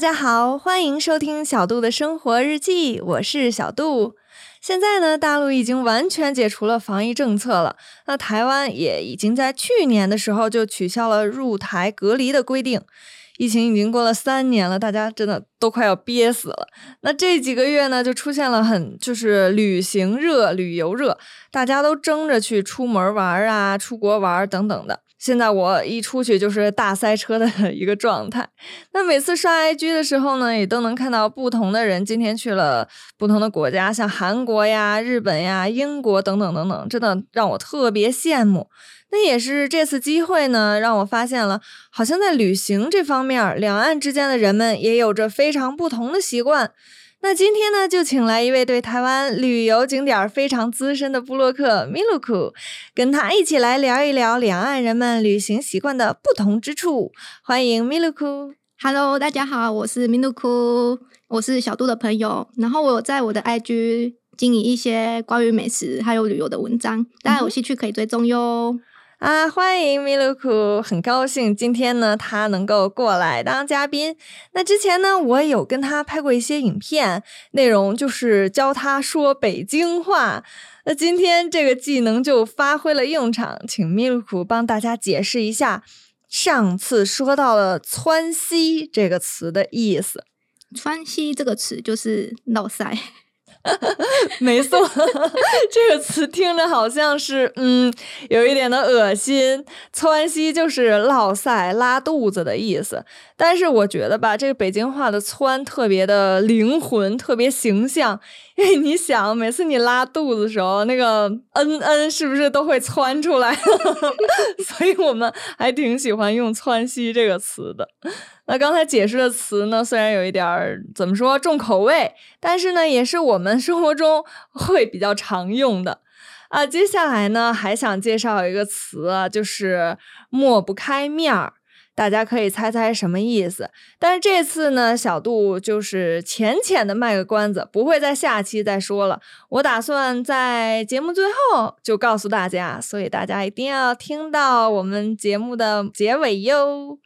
大家好，欢迎收听小杜的生活日记，我是小杜。现在呢，大陆已经完全解除了防疫政策了，那台湾也已经在去年的时候就取消了入台隔离的规定。疫情已经过了三年了，大家真的都快要憋死了。那这几个月呢，就出现了很就是旅行热、旅游热，大家都争着去出门玩啊、出国玩等等的。现在我一出去就是大塞车的 一个状态。那每次刷 IG 的时候呢，也都能看到不同的人今天去了不同的国家，像韩国呀、日本呀、英国等等等等，真的让我特别羡慕。那也是这次机会呢，让我发现了，好像在旅行这方面，两岸之间的人们也有着非常不同的习惯。那今天呢，就请来一位对台湾旅游景点非常资深的布洛克米露库，跟他一起来聊一聊两岸人们旅行习惯的不同之处。欢迎米露库。Hello，大家好，我是米露库，我是小杜的朋友。然后我在我的 IG 经营一些关于美食还有旅游的文章，大家有兴趣可以追踪哟。啊，欢迎米鲁库，很高兴今天呢他能够过来当嘉宾。那之前呢，我有跟他拍过一些影片，内容就是教他说北京话。那今天这个技能就发挥了用场，请米鲁库帮大家解释一下上次说到了“窜西”这个词的意思。川西这个词就是闹塞。没错，这个词听着好像是嗯，有一点的恶心。窜稀就是落塞、拉肚子的意思。但是我觉得吧，这个北京话的“窜”特别的灵魂，特别形象。因 为你想，每次你拉肚子的时候，那个“嗯嗯”是不是都会窜出来？所以我们还挺喜欢用“窜稀”这个词的。那刚才解释的词呢，虽然有一点儿怎么说重口味，但是呢，也是我们生活中会比较常用的啊。接下来呢，还想介绍一个词啊，就是抹不开面儿，大家可以猜猜什么意思。但是这次呢，小杜就是浅浅的卖个关子，不会在下期再说了。我打算在节目最后就告诉大家，所以大家一定要听到我们节目的结尾哟。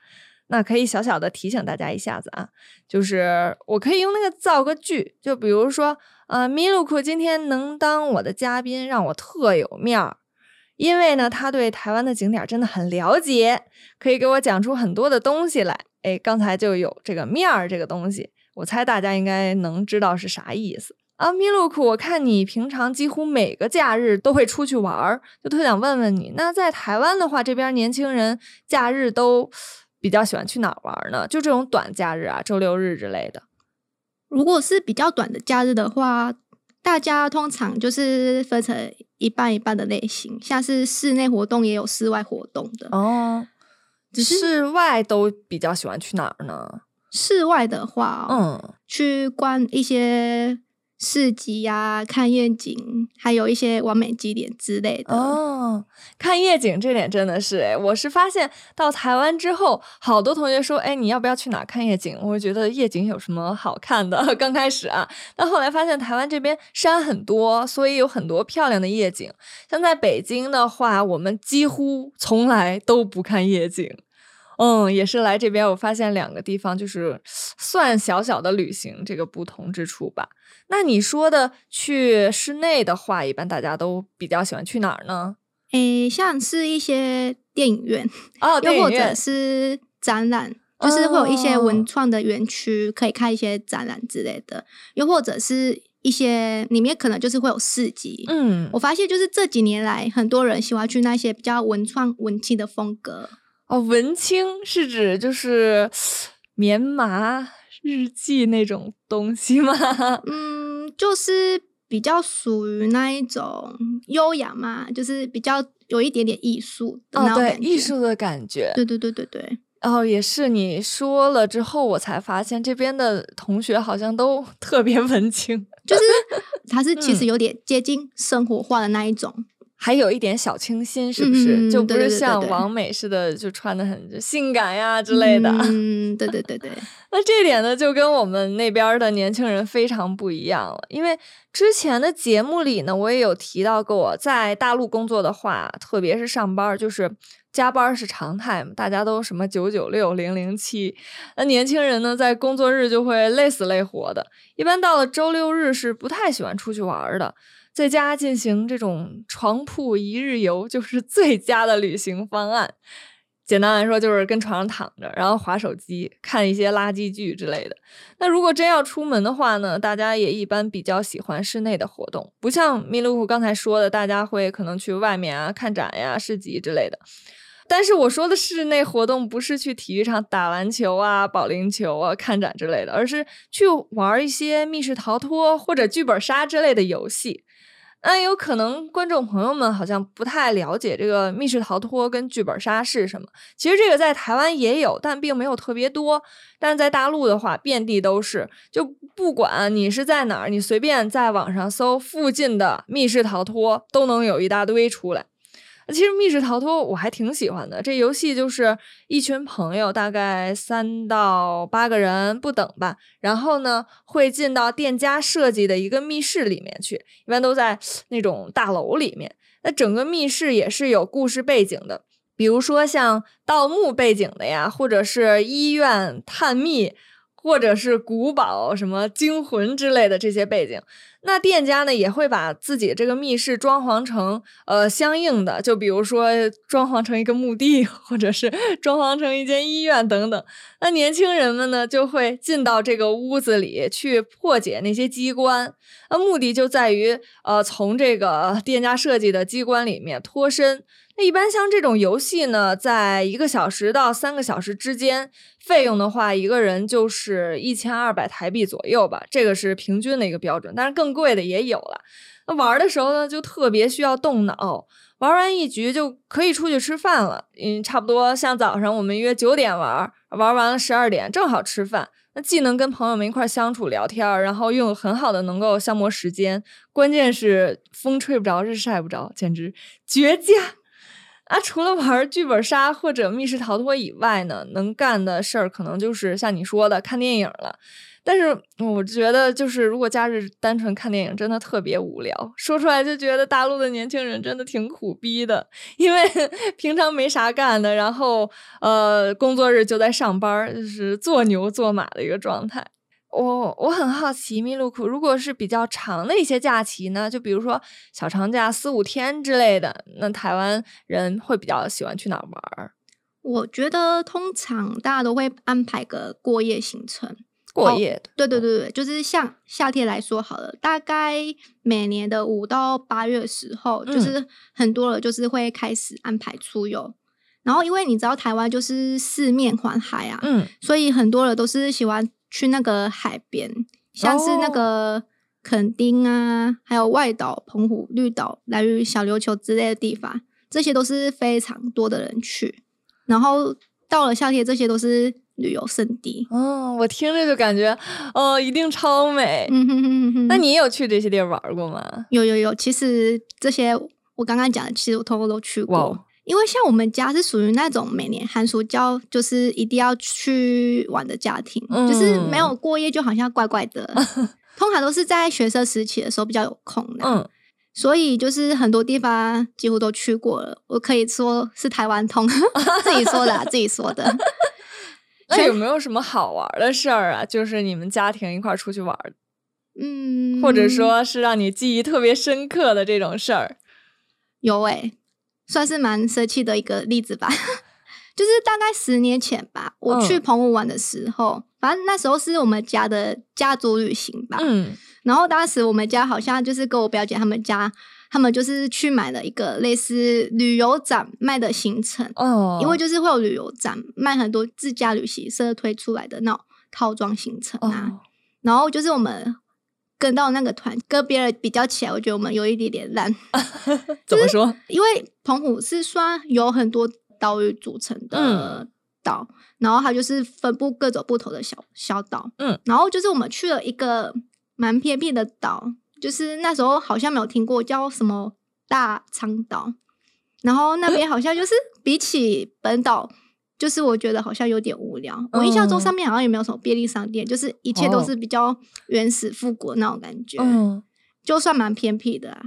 那可以小小的提醒大家一下子啊，就是我可以用那个造个句，就比如说，呃，米露库今天能当我的嘉宾，让我特有面儿，因为呢，他对台湾的景点真的很了解，可以给我讲出很多的东西来。哎，刚才就有这个面儿这个东西，我猜大家应该能知道是啥意思啊。米露库，我看你平常几乎每个假日都会出去玩儿，就特想问问你，那在台湾的话，这边年轻人假日都。比较喜欢去哪儿玩呢？就这种短假日啊，周六日之类的。如果是比较短的假日的话，大家通常就是分成一半一半的类型，像是室内活动也有室外活动的哦。只是室外都比较喜欢去哪儿呢？室外的话，嗯，去逛一些。市集呀，看夜景，还有一些完美景点之类的哦。看夜景这点真的是哎，我是发现到台湾之后，好多同学说，哎，你要不要去哪看夜景？我觉得夜景有什么好看的？刚开始啊，但后来发现台湾这边山很多，所以有很多漂亮的夜景。像在北京的话，我们几乎从来都不看夜景。嗯，也是来这边，我发现两个地方就是算小小的旅行这个不同之处吧。那你说的去室内的话，一般大家都比较喜欢去哪儿呢？诶，像是一些电影院哦，又或者是展览，就是会有一些文创的园区可以看一些展览之类的，又或者是一些里面可能就是会有市集。嗯，我发现就是这几年来，很多人喜欢去那些比较文创文青的风格。哦，文青是指就是棉麻日记那种东西吗？嗯，就是比较属于那一种优雅嘛，就是比较有一点点艺术的那种感觉，艺术的感觉。对对对对对。哦，也是你说了之后，我才发现这边的同学好像都 特别文青，就是他是其实有点接近生活化的那一种。还有一点小清新，是不是？就不是像王美似的，就穿的很性感呀之类的。嗯，对对对对。那这点呢，就跟我们那边的年轻人非常不一样了。因为之前的节目里呢，我也有提到过，在大陆工作的话，特别是上班，就是加班是常态嘛，大家都什么九九六、零零七，那年轻人呢，在工作日就会累死累活的，一般到了周六日是不太喜欢出去玩的，在家进行这种床铺一日游就是最佳的旅行方案。简单来说，就是跟床上躺着，然后划手机，看一些垃圾剧之类的。那如果真要出门的话呢，大家也一般比较喜欢室内的活动，不像米露库刚才说的，大家会可能去外面啊看展呀、市集之类的。但是我说的室内活动，不是去体育场打篮球啊、保龄球啊、看展之类的，而是去玩一些密室逃脱或者剧本杀之类的游戏。那有可能观众朋友们好像不太了解这个密室逃脱跟剧本杀是什么。其实这个在台湾也有，但并没有特别多。但是在大陆的话，遍地都是。就不管你是在哪儿，你随便在网上搜附近的密室逃脱，都能有一大堆出来。其实密室逃脱我还挺喜欢的，这游戏就是一群朋友，大概三到八个人不等吧，然后呢会进到店家设计的一个密室里面去，一般都在 那种大楼里面。那整个密室也是有故事背景的，比如说像盗墓背景的呀，或者是医院探秘。或者是古堡、什么惊魂之类的这些背景，那店家呢也会把自己这个密室装潢成呃相应的，就比如说装潢成一个墓地，或者是 装潢成一间医院等等。那年轻人们呢就会进到这个屋子里去破解那些机关，那目的就在于呃从这个店家设计的机关里面脱身。那一般像这种游戏呢，在一个小时到三个小时之间，费用的话，一个人就是一千二百台币左右吧，这个是平均的一个标准。但是更贵的也有了。那玩的时候呢，就特别需要动脑，玩完一局就可以出去吃饭了。嗯，差不多像早上我们约九点玩，玩完了十二点正好吃饭。那既能跟朋友们一块相处聊天，然后又很好的能够消磨时间，关键是风吹不着，日晒不着，简直绝佳。啊，除了玩剧本杀或者密室逃脱以外呢，能干的事儿可能就是像你说的看电影了。但是我觉得，就是如果假日单纯看电影，真的特别无聊。说出来就觉得大陆的年轻人真的挺苦逼的，因为 平常没啥干的，然后呃，工作日就在上班，就是做牛做马的一个状态。我我很好奇，密路库如果是比较长的一些假期呢，就比如说小长假四五天之类的，那台湾人会比较喜欢去哪玩儿？我觉得通常大家都会安排个过夜行程，过夜的。对对对对，就是像夏天来说好了，大概每年的五到八月时候，就是很多人，就是会开始安排出游。然后因为你知道台湾就是四面环海啊，嗯，所以很多人都是喜欢。去那个海边，像是那个垦丁啊，还有外岛、澎湖、绿岛、来屿、小琉球之类的地方，这些都是非常多的人去。然后到了夏天，这些都是旅游胜地。哦，我听着就感觉，哦，一定超美。嗯哼哼哼。那你有去这些地儿玩过吗？有有有，其实这些我刚刚讲的，其实我通通都去过。因为像我们家是属于那种每年寒暑假就是一定要去玩的家庭，就是没有过夜就好像怪怪的。通常都是在学生时期的时候比较有空的，嗯，所以就是很多地方几乎都去过了。我可以说是台湾通，自己说的，自己说的。那有没有什么好玩的事儿啊？就是你们家庭一块出去玩，嗯，或者说是让你记忆特别深刻的这种事儿？有诶。算是蛮生气的一个例子吧，就是大概十年前吧，我去澎湖玩的时候，反正那时候是我们家的家族旅行吧。嗯，然后当时我们家好像就是跟我表姐他们家，他们就是去买了一个类似旅游展卖的行程。哦，因为就是会有旅游展卖很多自家旅行社推出来的那种套装行程啊，然后就是我们。跟到那个团，跟别人比较起来，我觉得我们有一点点烂。怎么说？因为澎湖是算有很多岛屿组成的岛，然后它就是分布各种不同的小小岛。嗯，然后就是我们去了一个蛮偏僻的岛，就是那时候好像没有听过叫什么大昌岛，然后那边好像就是比起本岛。就是我觉得好像有点无聊。我印象中上面好像也没有什么便利商店，就是一切都是比较原始复古那种感觉。嗯，就算蛮偏僻的。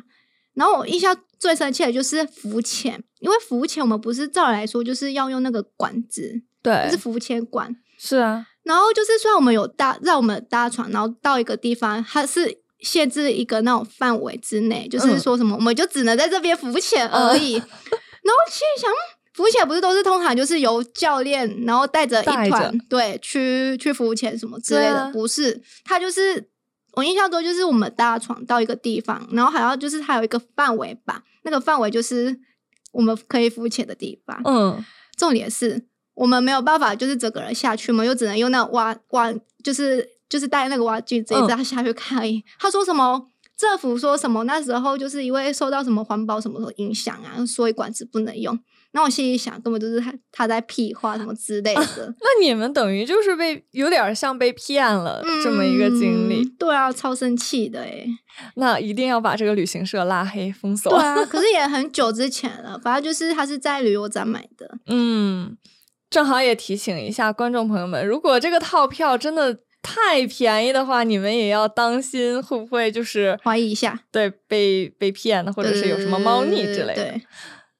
然后我印象最深切的就是浮潜，因为浮潜我们不是照理来说就是要用那个管子，对，是浮潜管，是啊。然后就是虽然我们有搭让我们搭船，然后到一个地方，它是限制一个那种范围之内，就是说什么我们就只能在这边浮潜而已。然后心里想，浮潜不是都是通常就是由教练然后带着一团对去去浮潜什么之类的，不是，他就是我印象中就是我们搭船到一个地方，然后还要就是它有一个范围吧，那个范围就是我们可以浮潜的地方。嗯，重点是。我们没有办法，就是整个人下去嘛，又只能用那挖挖，就是就是带那个挖具直接他下去看而已。他说什么？政府说什么？那时候就是因为受到什么环保什么的影响啊，所以管子不能用。那我心里想，根本就是他他在屁话什么之类的。那你们等于就是被有点像被骗了这么一个经历。对啊，超生气的哎。那一定要把这个旅行社拉黑封锁。对啊，可是也很久之前了，反正就是他是在旅游展买的。嗯。正好也提醒一下观众朋友们，如果这个套票真的太便宜的话，你们也要当心，会不会就是怀疑一下，对，被被骗的，或者是有什么猫腻之类的。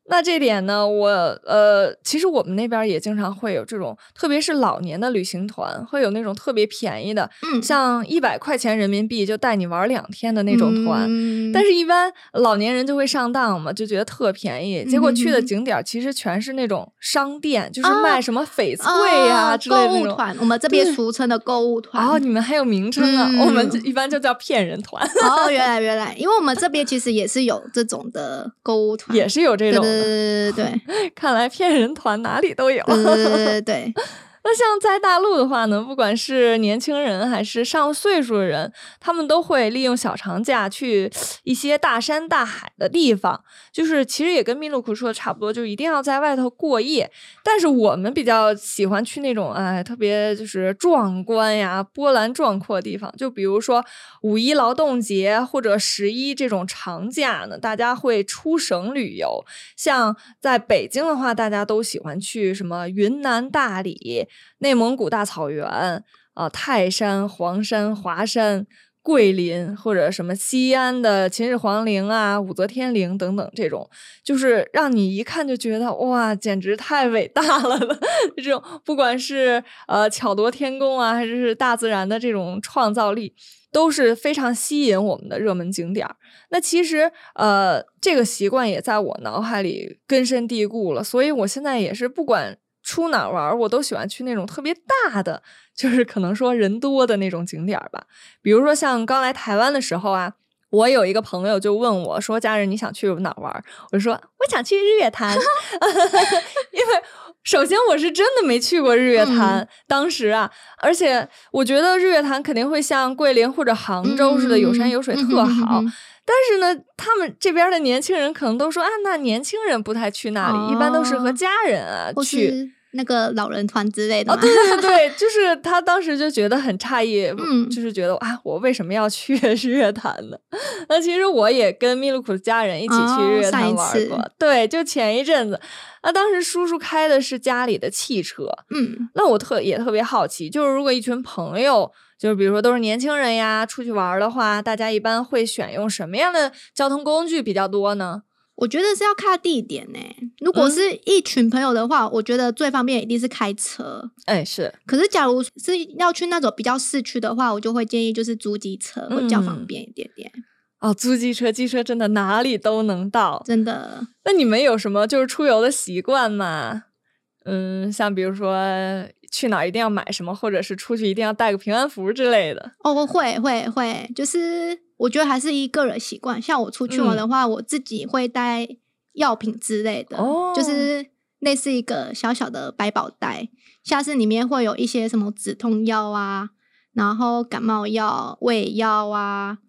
那这点呢，我呃，其实我们那边也经常会有这种，特别是老年的旅行团，会有那种特别便宜的，嗯，像一百块钱人民币就带你玩两天的那种团。但是，一般老年人就会上当嘛，就觉得特便宜，结果去的景点其实全是那种商店，就是卖什么翡翠呀之类的购物团。我们这边俗称的购物团。哦，你们还有名称啊？我们一般就叫骗人团。哦，原来原来，因为我们这边其实也是有这种的购物团，也是有这种。对对对，看来骗人团哪里都有。对对对。那像在大陆的话呢，不管是年轻人还是上岁数的人，他们都会利用小长假去一些大山大海的地方。就是其实也跟密鲁库说的差不多，就一定要在外头过夜。但是我们比较喜欢去那种哎特别就是壮观呀、波澜壮阔的地方。就比如说五一劳动节或者十一这种长假呢，大家会出省旅游。像在北京的话，大家都喜欢去什么云南大理。内蒙古大草原啊，泰山、黄山、华山、桂林，或者什么西安的秦始皇陵啊、武则天陵等等，这种就是让你一看就觉得哇，简直太伟大了的这种，不管是呃巧夺天工啊，还是大自然的这种创造力，都是非常吸引我们的热门景点。那其实呃，这个习惯也在我脑海里根深蒂固了，所以我现在也是不管。出哪玩，我都喜欢去那种特别大的，就是可能说人多的那种景点吧。比如说像刚来台湾的时候啊，我有一个朋友就问我说：“家人，你想去哪玩？”我就说：“我想去日月潭。”因为首先我是真的没去过日月潭，当时啊，而且我觉得日月潭肯定会像桂林或者杭州似的有山有水，特好。但是呢，他们这边的年轻人可能都说：“啊，那年轻人不太去那里，一般都是和家人啊去。”那个老人团之类的，对对对，就是他当时就觉得很诧异，嗯，就是觉得啊，我为什么要去 日月潭呢？那其实我也跟密鲁库的家人一起去日月潭玩过，对，就前一阵子，那当时叔叔开的是家里的汽车，嗯，那我特也特别好奇，就是如果一群朋友，就是比如说都是年轻人呀，出去玩的话，大家一般会选用什么样的交通工具比较多呢？我觉得是要看地点呢。如果是一群朋友的话，我觉得最方便一定是开车。哎，是。可是假如是要去那种比较市区的话，我就会建议就是租机车会比较方便一点点。哦，租机车，机车真的哪里都能到，真的。那你们有什么就是出游的习惯吗？嗯，像比如说去哪儿一定要买什么，或者是出去一定要带个平安符之类的。哦，会会会，就是。我觉得还是一个人习惯，像我出去玩的话，我自己会带药品之类的，就是类似一个小小的百宝袋，像是里面会有一些什么止痛药啊，然后感冒药、胃药啊，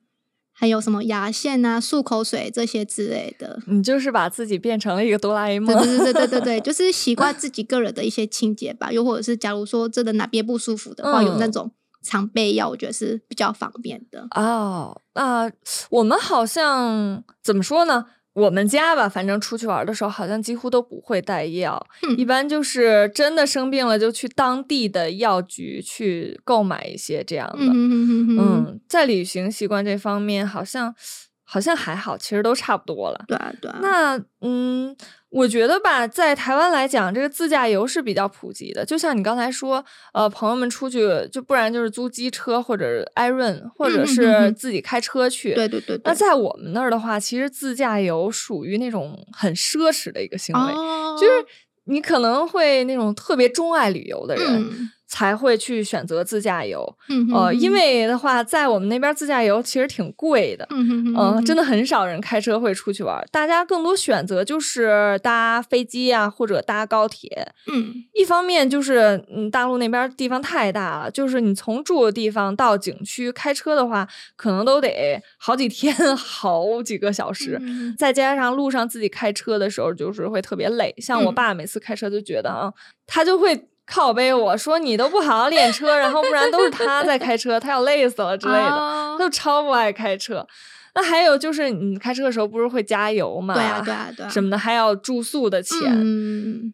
还有什么牙线啊、漱口水这些之类的。你就是把自己变成了一个哆啦 A 梦，对对对对对 对，就是习惯自己个人的一些清洁吧，又或者是假如说真的哪边不舒服的话，有那种。常备药，我觉得是比较方便的哦。那我们好像怎么说呢？我们家吧，反正出去玩的时候，好像几乎都不会带药，一般就是真的生病了，就去当地的药局去购买一些这样的。嗯，在旅行习惯这方面，好像好像还好，其实都差不多了。对啊，对啊。那嗯，我觉得吧，在台湾来讲，这个自驾游是比较普及的。就像你刚才说，呃，朋友们出去，就不然就是租机车或者 Iron，或者是自己开车去。对对对。那在我们那儿的话，其实自驾游属于那种很奢侈的一个行为，就是你可能会那种特别钟爱旅游的人。才会去选择自驾游，呃，因为的话，在我们那边自驾游其实挺贵的，嗯，真的很少人开车会出去玩，大家更多选择就是搭飞机啊，或者搭高铁。嗯，一方面就是，嗯，大陆那边地方太大了，就是你从住的地方到景区开车的话，可能都得好几天、好几个小时，再加上路上自己开车的时候，就是会特别累。像我爸每次开车就觉得啊，他就会。靠背我说你都不好好练车，然后不然都是他在开车，他要累死了之类的，他就超不爱开车。那还有就是你开车的时候不是会加油嘛？对啊对啊对啊，什么的还要住宿的钱。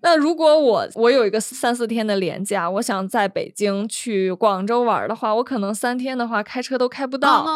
那如果我我有一个三四天的年假，我想在北京去广州玩的话，我可能三天的话开车都开不到。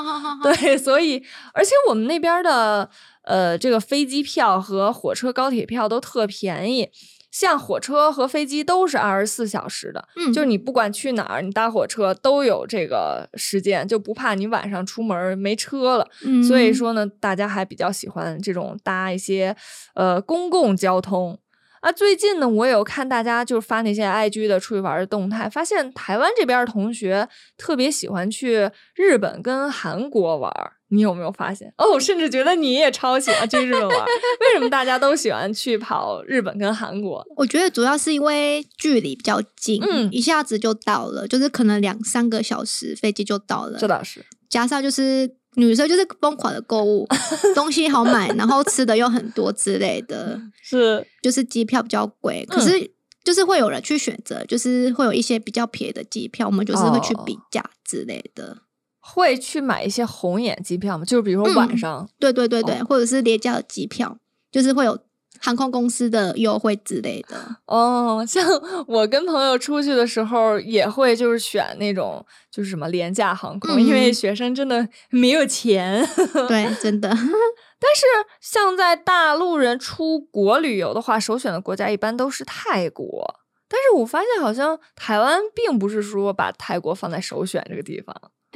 对，所以而且我们那边的呃这个飞机票和火车高铁票都特便宜。像火车和飞机都是二十四小时的，嗯，就是你不管去哪儿，你搭火车都有这个时间，就不怕你晚上出门没车了。嗯，所以说呢，大家还比较喜欢这种搭一些呃公共交通。啊，最近呢，我有看大家就是发那些 IG 的出去玩的动态，发现台湾这边同学特别喜欢去日本跟韩国玩。你有没有发现？哦，甚至觉得你也超喜欢去日本玩。为什么大家都喜欢去跑日本跟韩国？我觉得主要是因为距离比较近，嗯，一下子就到了，就是可能两三个小时飞机就到了。这倒是，加上就是女生就是疯狂的购物，东西好买，然后吃的又很多之类的。是，就是机票比较贵，可是就是会有人去选择，就是会有一些比较便宜的机票，我们就是会去比价之类的。会去买一些红眼机票吗？就是比如说晚上，对对对对，或者是廉价的机票，就是会有航空公司的优惠之类的。哦，像我跟朋友出去的时候，也会就是选那种就是什么廉价航空，因为学生真的没有钱。对，真的。但是像在大陆人出国旅游的话，首选的国家一般都是泰国。但是我发现好像台湾并不是说把泰国放在首选这个地方。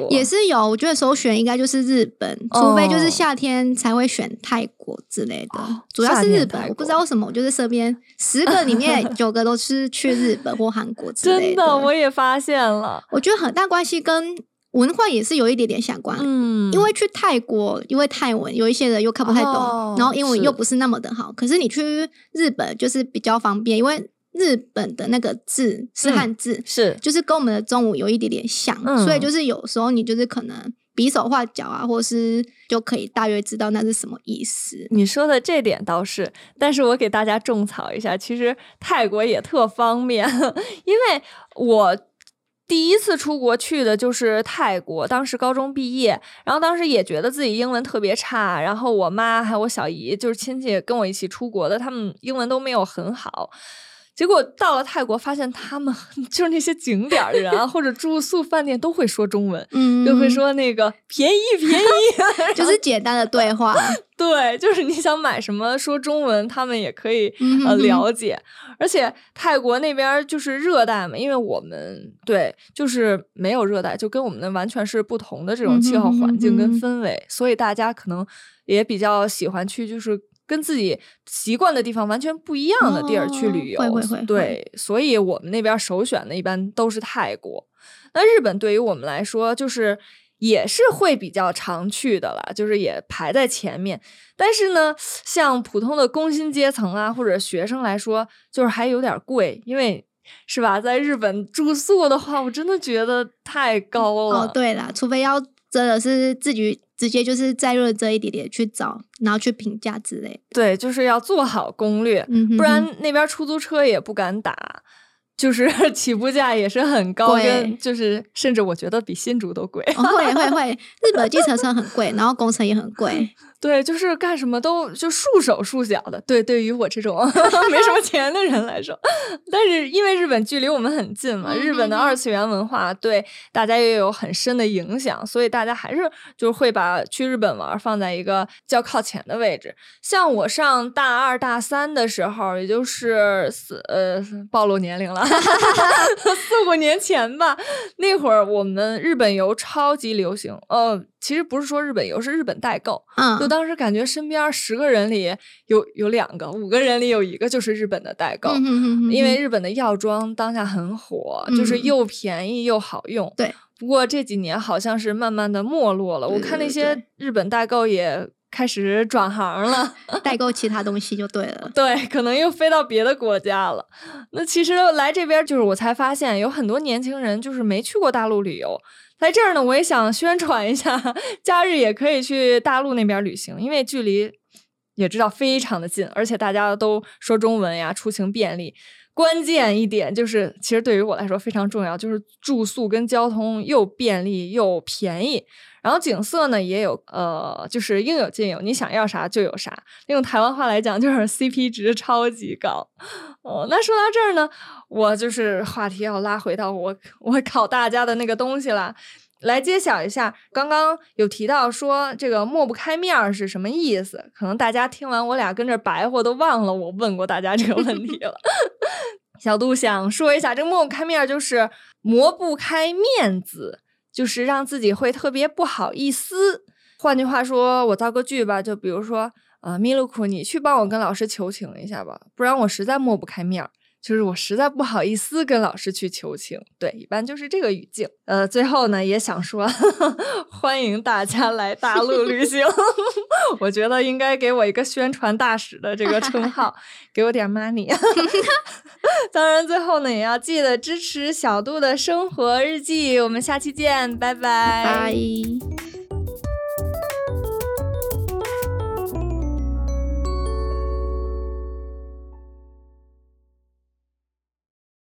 也是有，我觉得首选应该就是日本，除非就是夏天才会选泰国之类的。主要是日本，我不知道为什么，我就是身边十个里面 九个都是去日本或韩国之类的。真的，我也发现了。我觉得很大关系跟文化也是有一点点相关。嗯，因为去泰国，因为泰文有一些人又看不太懂，然后英文又不是那么的好。可是你去日本就是比较方便，因为。日本的那个字是汉字，是就是跟我们的中文有一点点像，所以就是有时候你就是可能比手画脚啊，或是就可以大约知道那是什么意思。你说的这点倒是，但是我给大家种草一下，其实泰国也特方便，因为我第一次出国去的就是泰国，当时高中毕业，然后当时也觉得自己英文特别差，然后我妈还有我小姨就是亲戚跟我一起出国的，他们英文都没有很好。结果到了泰国，发现他们 就是那些景点的人啊，或者住宿饭店都会说中文，就会说那个便宜便宜，就是简单的对话。对，就是你想买什么说中文，他们也可以呃了解。而且泰国那边就是热带嘛，因为我们对就是没有热带，就跟我们的完全是不同的这种气候环境跟氛围，所以大家可能也比较喜欢去就是。跟自己习惯的地方完全不一样的地儿去旅游，对，所以我们那边首选的一般都是泰国。那日本对于我们来说，就是也是会比较常去的了，就是也排在前面。但是呢，像普通的工薪阶层啊或者学生来说，就是还有点贵，因为是吧，在日本住宿的话，我真的觉得太高了。哦，对了，除非要真的是自己。直接就是再认这一点点去找，然后去评价之类。对，就是要做好攻略，不然那边出租车也不敢打，就是 起步价也是很高，就是甚至我觉得比新竹都贵。会会会，日本计程车很贵，然后工程也很贵。对，就是干什么都就束手束脚的。对，对于我这种 没什么钱的人来说，但是因为日本距离我们很近嘛，日本的二次元文化对大家也有很深的影响，所以大家还是就是会把去日本玩放在一个较靠前的位置。像我上大二大三的时候，也就是四呃暴露年龄了，四五年前吧，那会儿我们日本游超级流行，呃。其实不是说日本游，是日本代购。嗯，就当时感觉身边十个人里有有两个，五个人里有一个就是日本的代购。嗯因为日本的药妆当下很火，就是又便宜又好用。对。不过这几年好像是慢慢的没落了，我看那些日本代购也开始转行了，代购其他东西就对了。对，可能又飞到别的国家了。那其实来这边就是我才发现，有很多年轻人就是没去过大陆旅游。在这儿呢，我也想宣传一下，假日也可以去大陆那边旅行，因为距离也知道非常的近，而且大家都说中文呀，出行便利。关键一点就是，其实对于我来说非常重要，就是住宿跟交通又便利又便宜。然后景色呢也有，呃，就是应有尽有，你想要啥就有啥。用台湾话来讲，就是 CP 值超级高。哦，那说到这儿呢，我就是话题要拉回到我我考大家的那个东西了，来揭晓一下。刚刚有提到说这个抹不开面儿是什么意思？可能大家听完我俩跟这白活都忘了我问过大家这个问题了。小杜想说一下，这个抹不开面儿就是磨不开面子，就是让自己会特别不好意思。换句话说，我造个句吧，就比如说。啊，米露库，你去帮我跟老师求情一下吧，不然我实在抹不开面儿，就是我实在不好意思跟老师去求情。对，一般就是这个语境。呃，最后呢，也想说，欢迎大家来大陆旅行，我觉得应该给我一个宣传大使的这个称号，给我点 money。当然，最后呢，也要记得支持小度的生活日记。我们下期见，拜拜。拜。